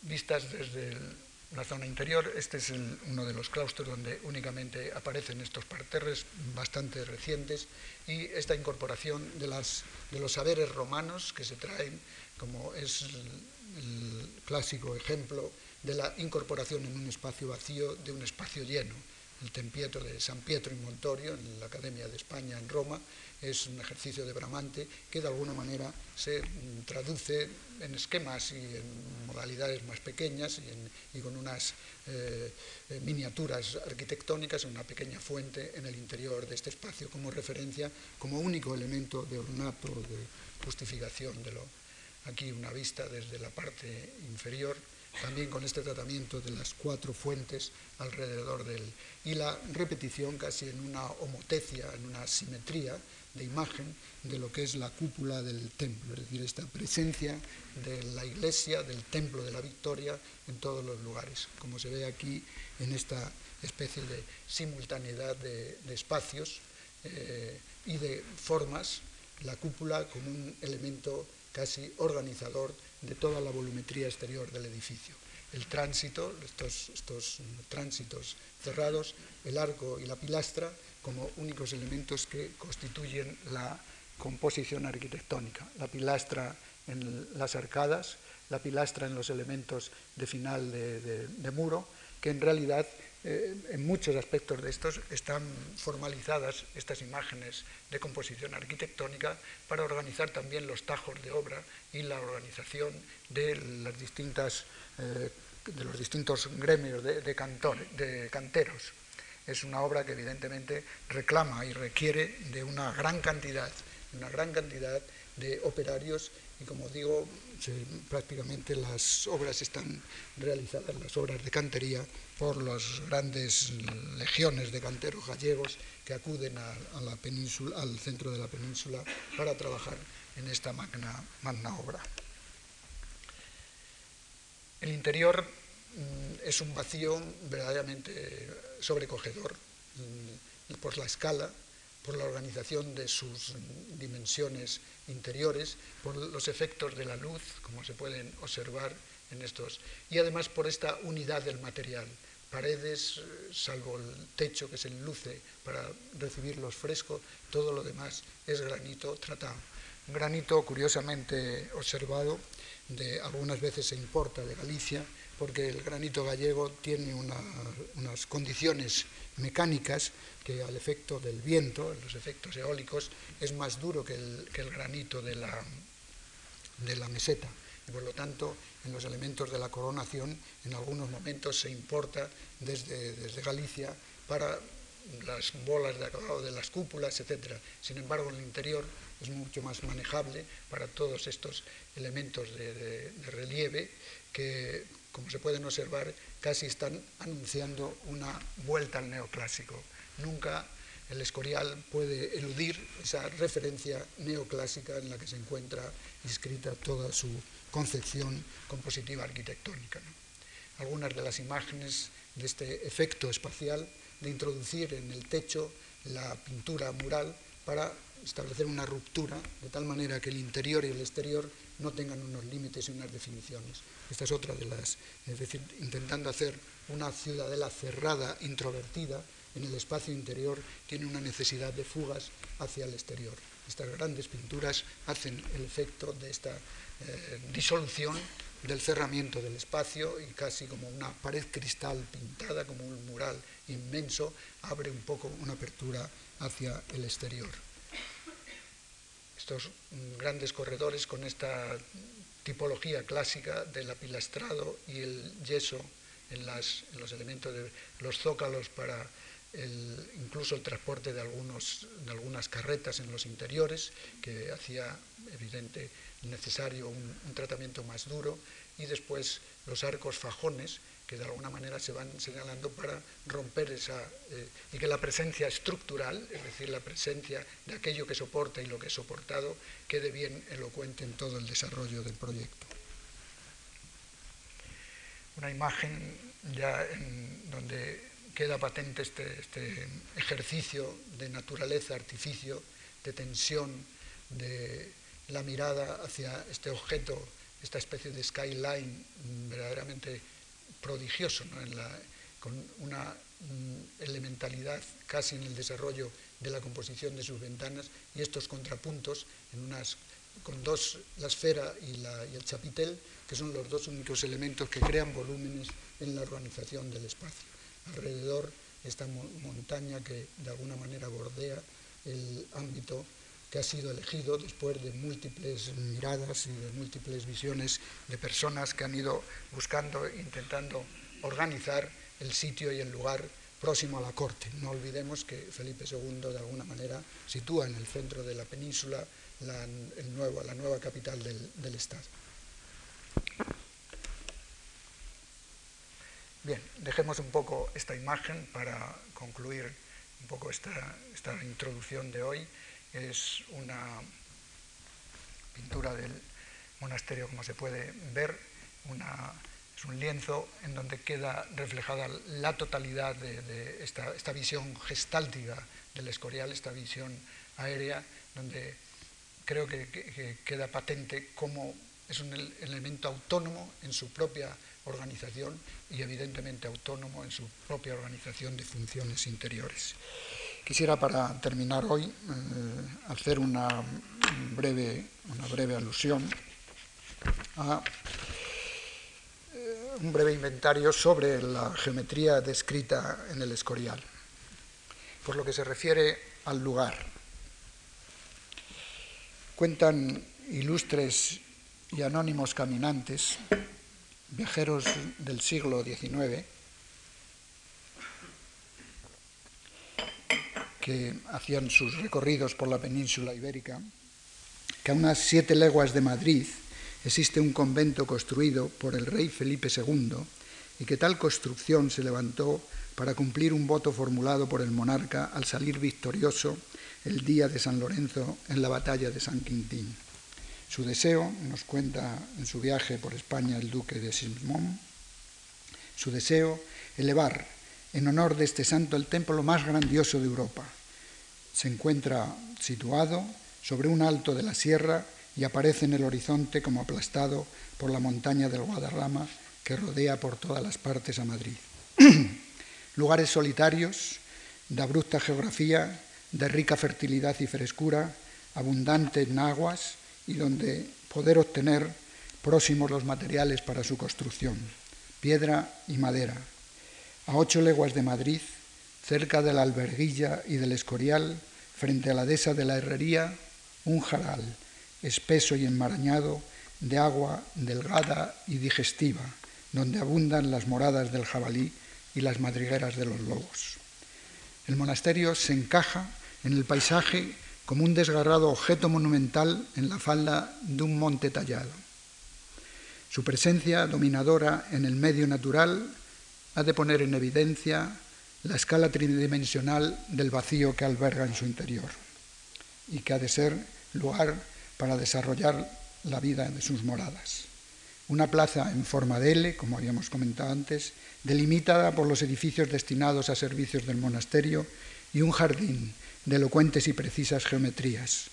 vistas desde el la zona interior. Este es uno de los claustros donde únicamente aparecen estos parterres bastante recientes y esta incorporación de, las, de los saberes romanos que se traen, como es el, clásico ejemplo de la incorporación en un espacio vacío de un espacio lleno. el Tempietro de San Pietro y Montorio, en la Academia de España en Roma, es un ejercicio de Bramante que de alguna manera se mm, traduce en esquemas y en modalidades más pequeñas y, con unas eh, eh, miniaturas arquitectónicas en una pequeña fuente en el interior de este espacio como referencia, como único elemento de ornato, de justificación de lo. Aquí una vista desde la parte inferior también con este tratamiento de las cuatro fuentes alrededor del y la repetición casi en una homotecia, en una simetría de imagen de lo que es la cúpula del templo, es decir, esta presencia de la iglesia, del templo de la victoria en todos los lugares, como se ve aquí en esta especie de simultaneidad de, espacios eh, y de formas, la cúpula como un elemento casi organizador de toda la volumetría exterior del edificio. El tránsito, estos, estos tránsitos cerrados, el arco y la pilastra como únicos elementos que constituyen la composición arquitectónica. La pilastra en las arcadas, la pilastra en los elementos de final de muro, que en realidad eh, en muchos aspectos de estos están formalizadas estas imágenes de composición arquitectónica para organizar también los tajos de obra y la organización de, eh, los distintos gremios de canteros. Es una obra que evidentemente reclama y requiere de una gran cantidad, una gran cantidad de operarios y como digo, prácticamente las obras están realizadas, las obras de cantería, por las grandes legiones de canteros gallegos que acuden a, la península, al centro de la península para trabajar en esta magna, magna obra. El interior mm, es un vacío verdaderamente sobrecogedor mm, por la escala, por la organización de sus dimensiones interiores, por los efectos de la luz, como se pueden observar en estos, y además por esta unidad del material. Paredes, salvo el techo que se enluce para recibir los frescos, todo lo demás es granito tratado. Granito curiosamente observado, de, algunas veces se importa de Galicia, porque el granito gallego tiene unas condiciones mecánicas que al efecto del viento, los efectos eólicos, es más duro que el, granito de la, de meseta. Y por lo tanto, en los elementos de la coronación, en algunos momentos se importa desde, Galicia para las bolas de acabado de las cúpulas, etc. Sin embargo, en el interior es mucho más manejable para todos estos elementos de relieve que como se pueden observar, casi están anunciando una vuelta al neoclásico. Nunca el Escorial puede eludir esa referencia neoclásica en la que se encuentra inscrita toda su concepción compositiva arquitectónica. Algunas de las imágenes de este efecto espacial de introducir en el techo la pintura mural para establecer una ruptura de tal manera que el interior y el exterior no tengan unos límites y unas definiciones. Esta es otra de las, es decir, intentando hacer una ciudadela cerrada, introvertida, en el espacio interior tiene una necesidad de fugas hacia el exterior. Estas grandes pinturas hacen el efecto de esta eh, disolución del cerramiento del espacio y casi como una pared cristal pintada como un mural inmenso abre un poco una apertura hacia el exterior estos grandes corredores con esta tipología clásica del apilastrado y el yeso en, los elementos de los zócalos para incluso el transporte de, algunos, de algunas carretas en los interiores, que hacía evidente necesario un tratamiento más duro, y después los arcos fajones, que de alguna manera se van señalando para romper esa, eh, y que la presencia estructural, es decir, la presencia de aquello que soporta y lo que es soportado, quede bien elocuente en todo el desarrollo del proyecto. Una imagen ya en donde queda patente este, este ejercicio de naturaleza, artificio, de tensión, de la mirada hacia este objeto, esta especie de skyline verdaderamente prodigioso, con una mm, elementalidad casi en el desarrollo de la composición de sus ventanas y estos contrapuntos con dos, la esfera y, el chapitel, que son los dos únicos elementos que crean volúmenes en la organización del espacio. Alrededor esta montaña que de alguna manera bordea el ámbito que ha sido elegido después de múltiples miradas y de múltiples visiones de personas que han ido buscando, intentando organizar el sitio y el lugar próximo a la corte. No olvidemos que Felipe II de alguna manera sitúa en el centro de la península la, la nueva capital del Estado. Bien, dejemos un poco esta imagen para concluir un poco esta, introducción de hoy. Es una pintura del monasterio, como se puede ver, es un lienzo en donde queda reflejada la totalidad de, esta, visión gestáltica del Escorial, esta visión aérea, donde creo que queda patente cómo es un elemento autónomo en su propia organización y evidentemente autónomo en su propia organización de funciones interiores. Quisiera para terminar hoy eh, hacer una breve, una breve alusión a eh, un breve inventario sobre la geometría descrita en el Escorial. Por lo que se refiere al lugar, cuentan ilustres y anónimos caminantes viajeros del siglo XIX que hacían sus recorridos por la península ibérica, que a unas siete leguas de Madrid existe un convento construido por el rey Felipe II y que tal construcción se levantó para cumplir un voto formulado por el monarca al salir victorioso el día de San Lorenzo en la batalla de San Quintín. Su deseo, nos cuenta en su viaje por España el duque de Simón, su deseo, elevar en honor de este santo el templo más grandioso de Europa. Se encuentra situado sobre un alto de la sierra y aparece en el horizonte como aplastado por la montaña del Guadarrama que rodea por todas las partes a Madrid. Lugares solitarios, de abrupta geografía, de rica fertilidad y frescura, abundante en aguas, y donde poder obtener próximos los materiales para su construcción, piedra y madera. A ocho leguas de Madrid, cerca de la alberguilla y del Escorial, frente a la dehesa de la Herrería, un jaral espeso y enmarañado de agua delgada y digestiva, donde abundan las moradas del jabalí y las madrigueras de los lobos. El monasterio se encaja en el paisaje como un desgarrado objeto monumental en la falda de un monte tallado. Su presencia dominadora en el medio natural ha de poner en evidencia la escala tridimensional del vacío que alberga en su interior y que ha de ser lugar para desarrollar la vida de sus moradas. Una plaza en forma de L, como habíamos comentado antes, delimitada por los edificios destinados a servicios del monasterio y un jardín de elocuentes y precisas geometrías.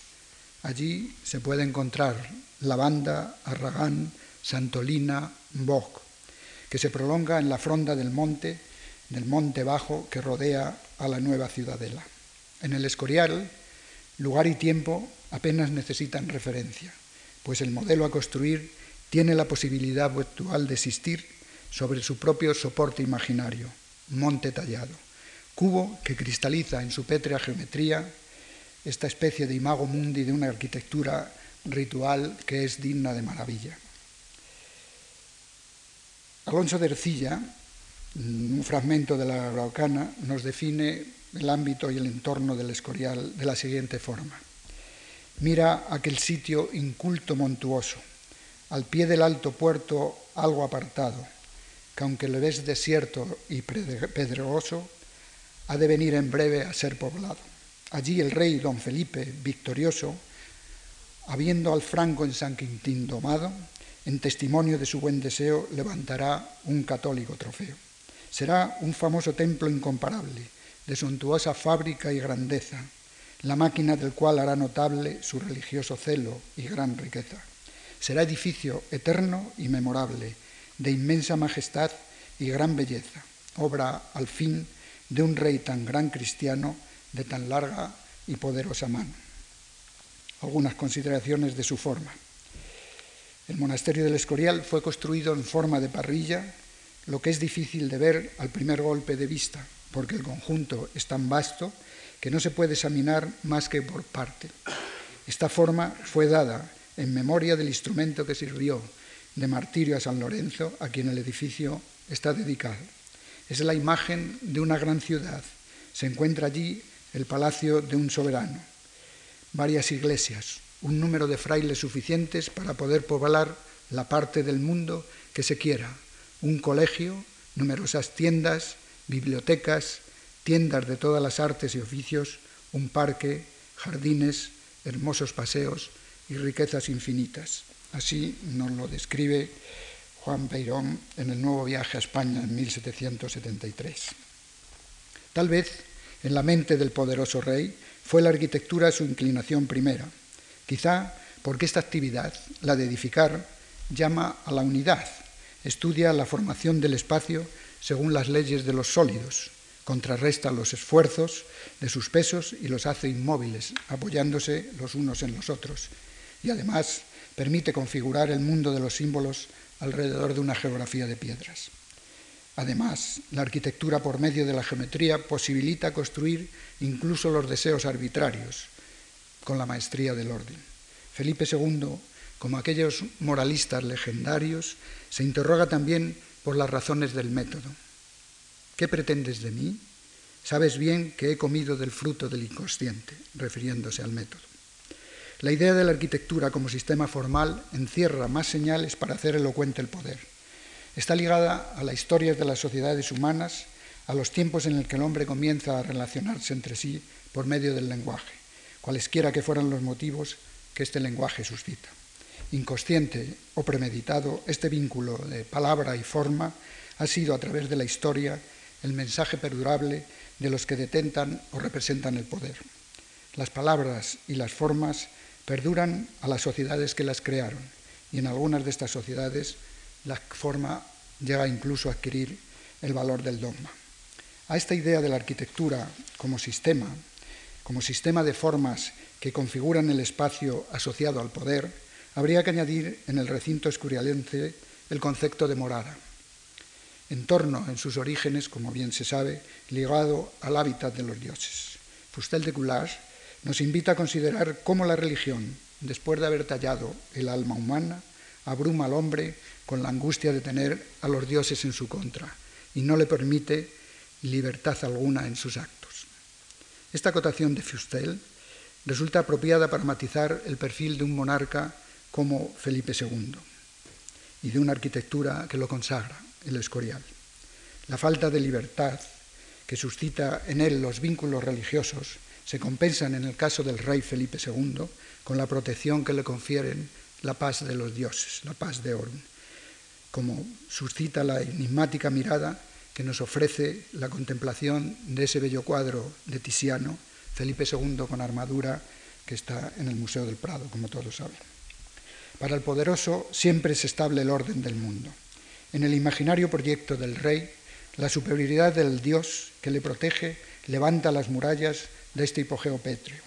Allí se puede encontrar lavanda, arragán, santolina, boj, que se prolonga en la fronda del monte, del monte bajo que rodea a la nueva ciudadela. En el Escorial, lugar y tiempo apenas necesitan referencia, pues el modelo a construir tiene la posibilidad virtual de existir sobre su propio soporte imaginario, monte tallado cubo que cristaliza en su pétrea geometría esta especie de imago mundi de una arquitectura ritual que es digna de maravilla. Alonso de Ercilla, un fragmento de la Araucana, nos define el ámbito y el entorno del Escorial de la siguiente forma. Mira aquel sitio inculto montuoso, al pie del alto puerto algo apartado, que aunque le ves desierto y pedregoso, ha de venir en breve a ser poblado. Allí el rey don Felipe, victorioso, habiendo al franco en San Quintín domado, en testimonio de su buen deseo levantará un católico trofeo. Será un famoso templo incomparable, de suntuosa fábrica y grandeza, la máquina del cual hará notable su religioso celo y gran riqueza. Será edificio eterno y memorable, de inmensa majestad y gran belleza, obra al fin de un rey tan gran cristiano de tan larga y poderosa mano. Algunas consideraciones de su forma. El monasterio del Escorial fue construido en forma de parrilla, lo que es difícil de ver al primer golpe de vista, porque el conjunto es tan vasto que no se puede examinar más que por parte. Esta forma fue dada en memoria del instrumento que sirvió de martirio a San Lorenzo, a quien el edificio está dedicado. Es la imagen de una gran ciudad. Se encuentra allí el palacio de un soberano, varias iglesias, un número de frailes suficientes para poder poblar la parte del mundo que se quiera, un colegio, numerosas tiendas, bibliotecas, tiendas de todas las artes y oficios, un parque, jardines, hermosos paseos y riquezas infinitas. Así nos lo describe Juan Peirón en el nuevo viaje a España en 1773. Tal vez en la mente del poderoso rey fue la arquitectura su inclinación primera, quizá porque esta actividad, la de edificar, llama a la unidad, estudia la formación del espacio según las leyes de los sólidos, contrarresta los esfuerzos de sus pesos y los hace inmóviles, apoyándose los unos en los otros, y además permite configurar el mundo de los símbolos alrededor de una geografía de piedras. Además, la arquitectura por medio de la geometría posibilita construir incluso los deseos arbitrarios, con la maestría del orden. Felipe II, como aquellos moralistas legendarios, se interroga también por las razones del método. ¿Qué pretendes de mí? Sabes bien que he comido del fruto del inconsciente, refiriéndose al método. La idea de la arquitectura como sistema formal encierra más señales para hacer elocuente el poder. Está ligada a la historia de las sociedades humanas, a los tiempos en el que el hombre comienza a relacionarse entre sí por medio del lenguaje, cualesquiera que fueran los motivos que este lenguaje suscita. Inconsciente o premeditado, este vínculo de palabra y forma ha sido a través de la historia el mensaje perdurable de los que detentan o representan el poder. Las palabras y las formas perduran a las sociedades que las crearon y en algunas de estas sociedades la forma llega incluso a adquirir el valor del dogma. A esta idea de la arquitectura como sistema, como sistema de formas que configuran el espacio asociado al poder, habría que añadir en el recinto escurialense el concepto de morada entorno en sus orígenes, como bien se sabe, ligado al hábitat de los dioses. Fustel de Coulage nos invita a considerar cómo la religión, después de haber tallado el alma humana, abruma al hombre con la angustia de tener a los dioses en su contra y no le permite libertad alguna en sus actos. Esta acotación de Fustel resulta apropiada para matizar el perfil de un monarca como Felipe II y de una arquitectura que lo consagra, el Escorial. La falta de libertad que suscita en él los vínculos religiosos se compensan en el caso del rey Felipe II con la protección que le confieren la paz de los dioses, la paz de Orun, como suscita la enigmática mirada que nos ofrece la contemplación de ese bello cuadro de Tiziano, Felipe II con armadura, que está en el Museo del Prado, como todos saben. Para el poderoso siempre es estable el orden del mundo. En el imaginario proyecto del rey, la superioridad del Dios que le protege levanta las murallas de este hipogeo pétreo.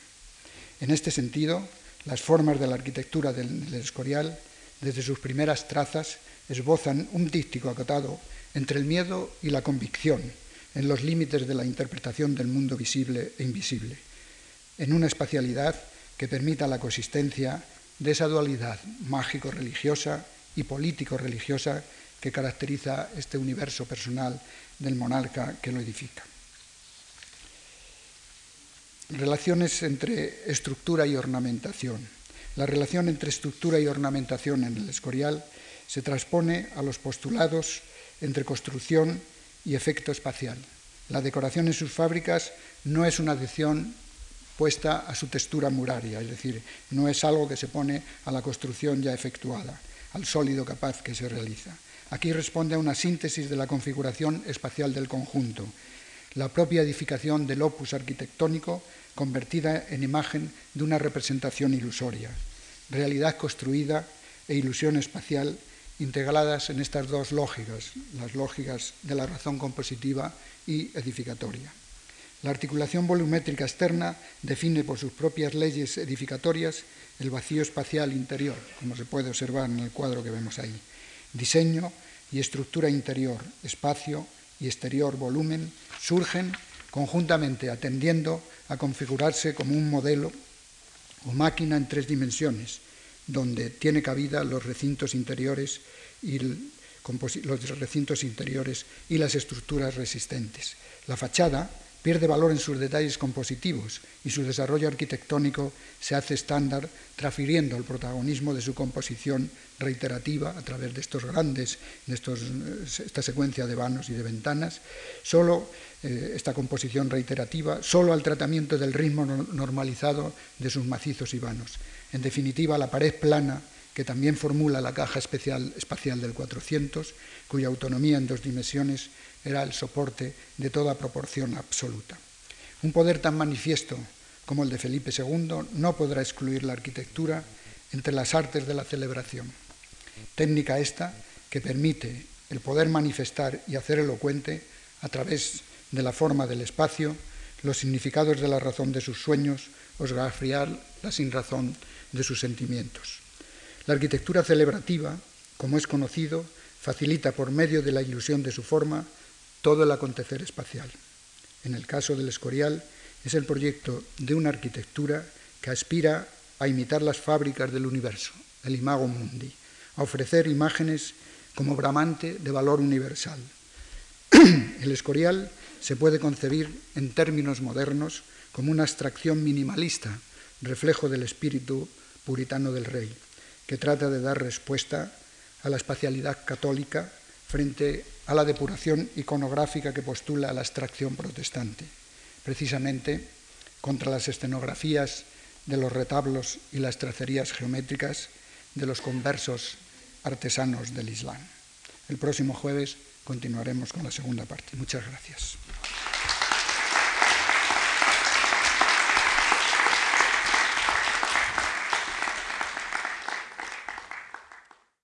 En este sentido, las formas de la arquitectura del, Escorial, desde sus primeras trazas, esbozan un díptico acotado entre el miedo y la convicción, en los límites de la interpretación del mundo visible e invisible, en una espacialidad que permita la coexistencia de esa dualidad mágico-religiosa y político-religiosa que caracteriza este universo personal del monarca que lo edifica. Relaciones entre estructura y ornamentación. La relación entre estructura y ornamentación en el Escorial se transpone a los postulados entre construcción y efecto espacial. La decoración en sus fábricas no es una adición puesta a su textura muraria, es decir, no es algo que se pone a la construcción ya efectuada, al sólido capaz que se realiza. Aquí responde a una síntesis de la configuración espacial del conjunto, la propia edificación del opus arquitectónico convertida en imagen de una representación ilusoria, realidad construida e ilusión espacial integradas en estas dos lógicas, las lógicas de la razón compositiva y edificatoria. La articulación volumétrica externa define por sus propias leyes edificatorias el vacío espacial interior, como se puede observar en el cuadro que vemos ahí diseño y estructura interior, espacio y exterior volumen surgen conjuntamente atendiendo a configurarse como un modelo o máquina en tres dimensiones, donde tiene cabida los recintos interiores y los recintos interiores y las estructuras resistentes. La fachada pierde valor en sus detalles compositivos y su desarrollo arquitectónico se hace estándar, transfiriendo el protagonismo de su composición reiterativa a través de estos grandes, de esta secuencia de vanos y de ventanas, solo eh, esta composición reiterativa, solo al tratamiento del ritmo normalizado de sus macizos y vanos. En definitiva, la pared plana que también formula la caja especial, espacial del 400, cuya autonomía en dos dimensiones era el soporte de toda proporción absoluta. Un poder tan manifiesto como el de Felipe II no podrá excluir la arquitectura entre las artes de la celebración. Técnica esta que permite el poder manifestar y hacer elocuente a través de la forma del espacio los significados de la razón de sus sueños o esgrafiar la sinrazón de sus sentimientos. La arquitectura celebrativa, como es conocido, facilita por medio de la ilusión de su forma todo el acontecer espacial. En el caso del Escorial, es el proyecto de una arquitectura que aspira a imitar las fábricas del universo, el imago mundi, a ofrecer imágenes como bramante de valor universal. El Escorial se puede concebir en términos modernos como una abstracción minimalista, reflejo del espíritu puritano del rey, que trata de dar respuesta a la espacialidad católica frente a la depuración iconográfica que postula la abstracción protestante, precisamente contra las escenografías de los retablos y las tracerías geométricas de los conversos artesanos del Islam. El próximo jueves continuaremos con la segunda parte. Muchas gracias.